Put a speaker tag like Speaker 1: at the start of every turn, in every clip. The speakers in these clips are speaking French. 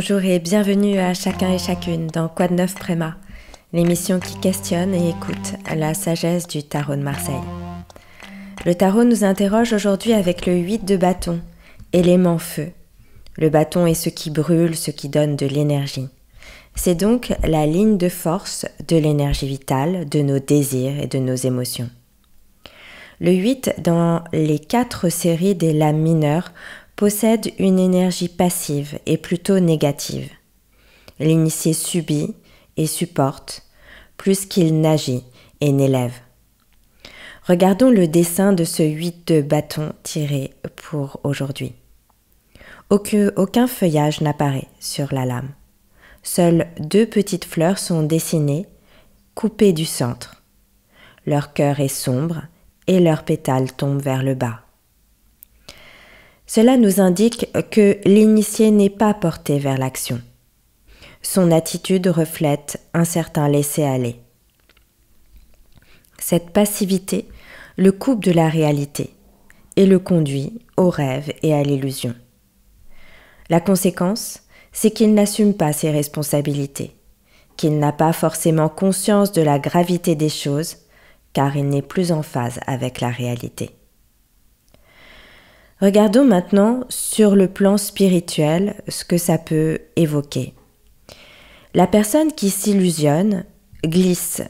Speaker 1: Bonjour et bienvenue à chacun et chacune dans Quoi de neuf Préma, l'émission qui questionne et écoute la sagesse du tarot de Marseille. Le tarot nous interroge aujourd'hui avec le 8 de bâton, élément feu. Le bâton est ce qui brûle, ce qui donne de l'énergie. C'est donc la ligne de force de l'énergie vitale, de nos désirs et de nos émotions. Le 8 dans les quatre séries des lames mineures possède une énergie passive et plutôt négative. L'initié subit et supporte plus qu'il n'agit et n'élève. Regardons le dessin de ce 8 de bâton tiré pour aujourd'hui. Aucun, aucun feuillage n'apparaît sur la lame. Seules deux petites fleurs sont dessinées, coupées du centre. Leur cœur est sombre et leurs pétales tombent vers le bas. Cela nous indique que l'initié n'est pas porté vers l'action. Son attitude reflète un certain laisser-aller. Cette passivité le coupe de la réalité et le conduit au rêve et à l'illusion. La conséquence, c'est qu'il n'assume pas ses responsabilités, qu'il n'a pas forcément conscience de la gravité des choses, car il n'est plus en phase avec la réalité. Regardons maintenant sur le plan spirituel ce que ça peut évoquer. La personne qui s'illusionne glisse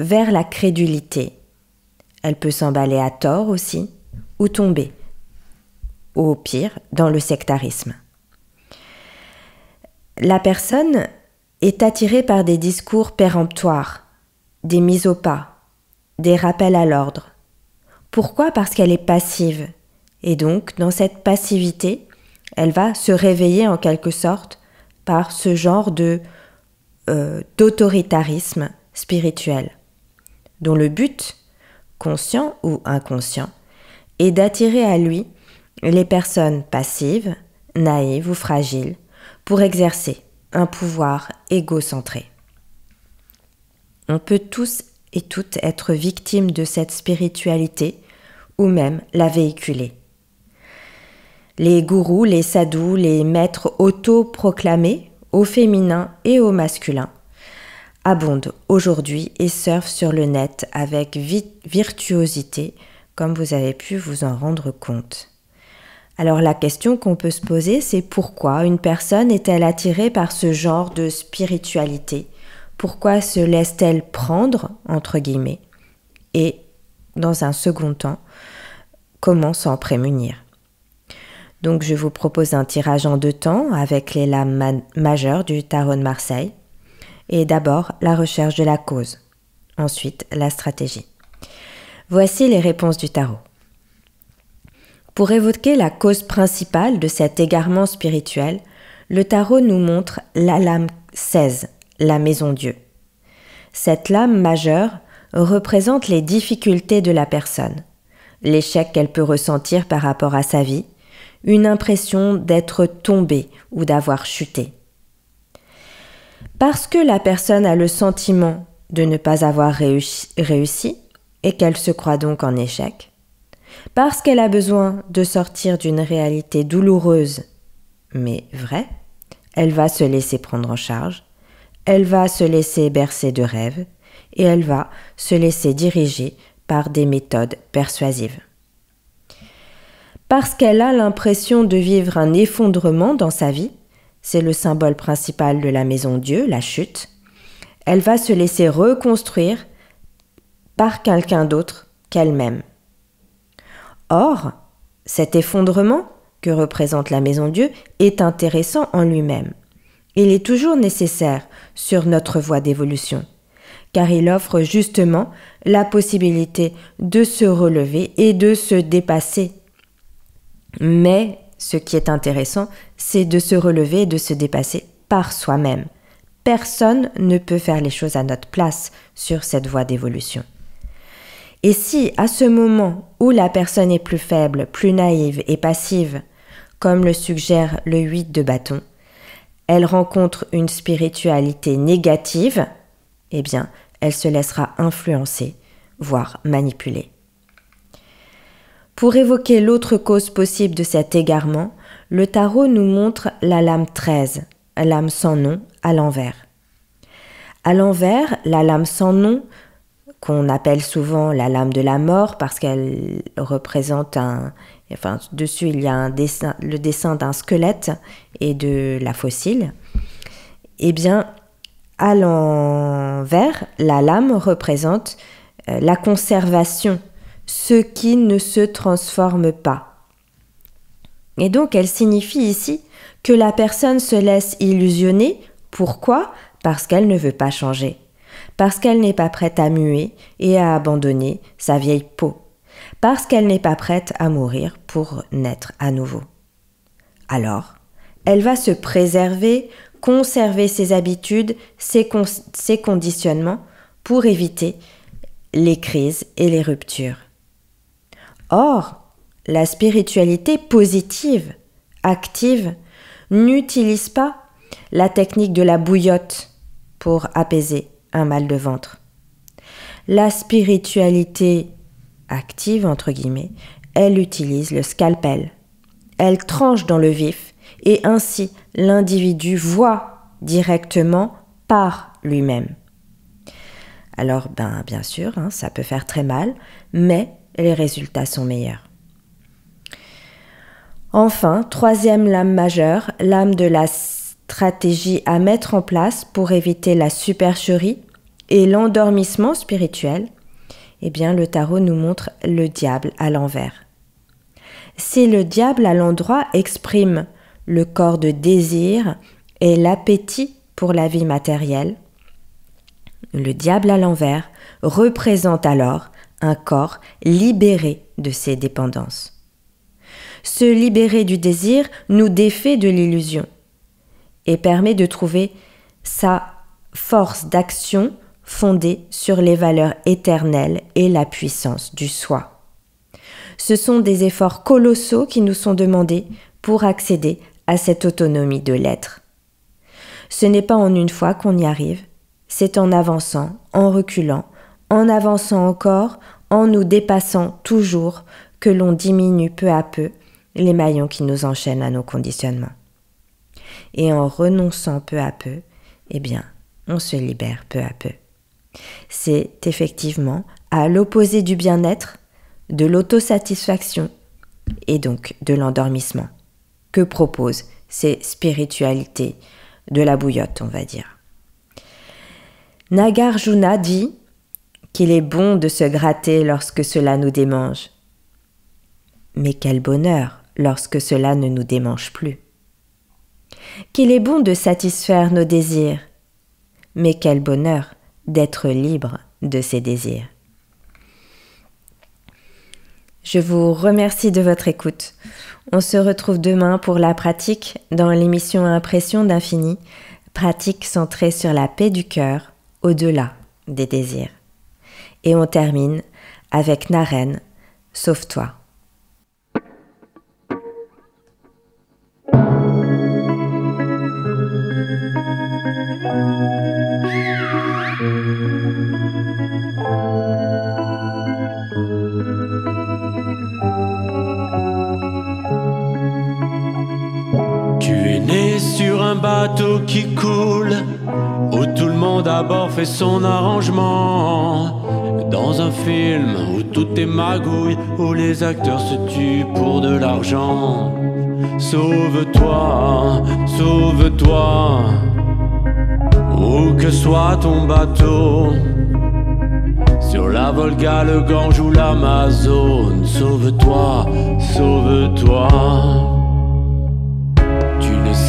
Speaker 1: vers la crédulité. Elle peut s'emballer à tort aussi, ou tomber, au pire, dans le sectarisme. La personne est attirée par des discours péremptoires, des mises au pas, des rappels à l'ordre. Pourquoi? Parce qu'elle est passive, et donc, dans cette passivité, elle va se réveiller en quelque sorte par ce genre euh, d'autoritarisme spirituel, dont le but, conscient ou inconscient, est d'attirer à lui les personnes passives, naïves ou fragiles, pour exercer un pouvoir égocentré. On peut tous et toutes être victimes de cette spiritualité ou même la véhiculer. Les gourous, les sadhus, les maîtres autoproclamés, au féminin et au masculin, abondent aujourd'hui et surfent sur le net avec virtuosité, comme vous avez pu vous en rendre compte. Alors la question qu'on peut se poser, c'est pourquoi une personne est-elle attirée par ce genre de spiritualité? Pourquoi se laisse-t-elle prendre, entre guillemets? Et, dans un second temps, comment s'en prémunir? Donc je vous propose un tirage en deux temps avec les lames majeures du tarot de Marseille. Et d'abord la recherche de la cause, ensuite la stratégie. Voici les réponses du tarot. Pour évoquer la cause principale de cet égarement spirituel, le tarot nous montre la lame 16, la maison Dieu. Cette lame majeure représente les difficultés de la personne, l'échec qu'elle peut ressentir par rapport à sa vie, une impression d'être tombé ou d'avoir chuté. Parce que la personne a le sentiment de ne pas avoir réussi, et qu'elle se croit donc en échec, parce qu'elle a besoin de sortir d'une réalité douloureuse mais vraie, elle va se laisser prendre en charge, elle va se laisser bercer de rêves, et elle va se laisser diriger par des méthodes persuasives parce qu'elle a l'impression de vivre un effondrement dans sa vie, c'est le symbole principal de la maison Dieu, la chute, elle va se laisser reconstruire par quelqu'un d'autre qu'elle-même. Or, cet effondrement que représente la maison Dieu est intéressant en lui-même. Il est toujours nécessaire sur notre voie d'évolution, car il offre justement la possibilité de se relever et de se dépasser mais ce qui est intéressant, c'est de se relever et de se dépasser par soi-même. Personne ne peut faire les choses à notre place sur cette voie d'évolution. Et si, à ce moment où la personne est plus faible, plus naïve et passive, comme le suggère le 8 de bâton, elle rencontre une spiritualité négative, eh bien, elle se laissera influencer, voire manipuler. Pour évoquer l'autre cause possible de cet égarement, le tarot nous montre la lame 13, lame sans nom à l'envers. À l'envers, la lame sans nom, qu'on appelle souvent la lame de la mort parce qu'elle représente un, enfin dessus il y a le dessin d'un squelette et de la fossile. Eh bien, à l'envers, la lame représente euh, la conservation, ce qui ne se transforme pas. Et donc elle signifie ici que la personne se laisse illusionner. Pourquoi? Parce qu'elle ne veut pas changer. Parce qu'elle n'est pas prête à muer et à abandonner sa vieille peau. Parce qu'elle n'est pas prête à mourir pour naître à nouveau. Alors, elle va se préserver conserver ses habitudes, ses, conditionnements pour éviter les crises et les ruptures. Or, la spiritualité positive, active, n'utilise pas la technique de la bouillotte pour apaiser un mal de ventre. La spiritualité active, entre guillemets, elle utilise le scalpel. Elle tranche dans le vif et ainsi l'individu voit directement par lui-même. Alors, ben, bien sûr, hein, ça peut faire très mal, mais les résultats sont meilleurs. Enfin, troisième lame majeure, lame de la stratégie à mettre en place pour éviter la supercherie et l'endormissement spirituel. Eh bien, le tarot nous montre le diable à l'envers. Si le diable à l'endroit exprime le corps de désir et l'appétit pour la vie matérielle. Le diable à l'envers représente alors un corps libéré de ses dépendances. Se libérer du désir nous défait de l'illusion et permet de trouver sa force d'action fondée sur les valeurs éternelles et la puissance du soi. Ce sont des efforts colossaux qui nous sont demandés pour accéder à cette autonomie de l'être. Ce n'est pas en une fois qu'on y arrive, c'est en avançant, en reculant, en avançant encore, en nous dépassant toujours que l'on diminue peu à peu les maillons qui nous enchaînent à nos conditionnements. Et en renonçant peu à peu, eh bien, on se libère peu à peu. C'est effectivement à l'opposé du bien-être, de l'autosatisfaction et donc de l'endormissement que proposent ces spiritualités de la bouillotte, on va dire. Nagarjuna dit qu'il est bon de se gratter lorsque cela nous démange. Mais quel bonheur lorsque cela ne nous démange plus. Qu'il est bon de satisfaire nos désirs. Mais quel bonheur d'être libre de ces désirs. Je vous remercie de votre écoute. On se retrouve demain pour la pratique dans l'émission Impression d'infini, pratique centrée sur la paix du cœur au-delà des désirs. Et on termine avec Naren, Sauve-toi.
Speaker 2: un bateau qui coule, où tout le monde à bord fait son arrangement. Dans un film où tout est magouille, où les acteurs se tuent pour de l'argent. Sauve-toi, sauve-toi, où que soit ton bateau. Sur la Volga, le Gange ou l'Amazone, sauve-toi, sauve-toi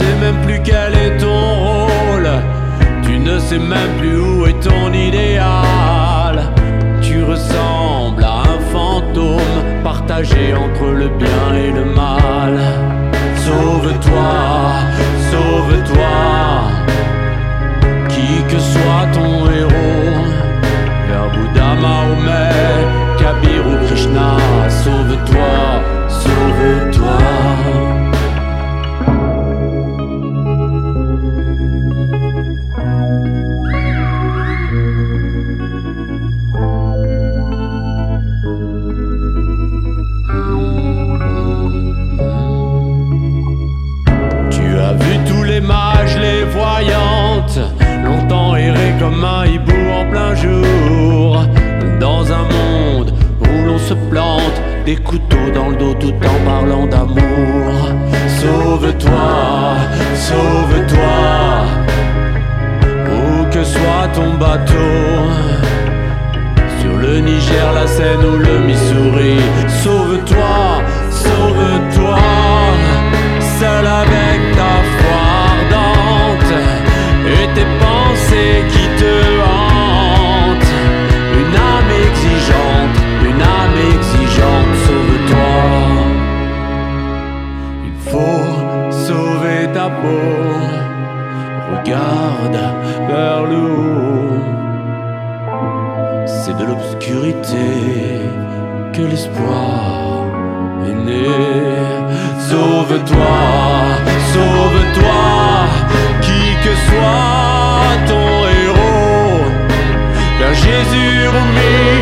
Speaker 2: sais même plus quel est ton rôle. Ne sais même plus où est ton idéal. Tu ressembles à un fantôme partagé entre le bien et le mal. Sauve-toi, sauve-toi. Des couteaux dans le dos tout en parlant d'amour. Sauve-toi, sauve-toi, où que soit ton bateau. Sur le Niger, la Seine ou le Missouri, sauve-toi, ton héros. Vers Jésus remis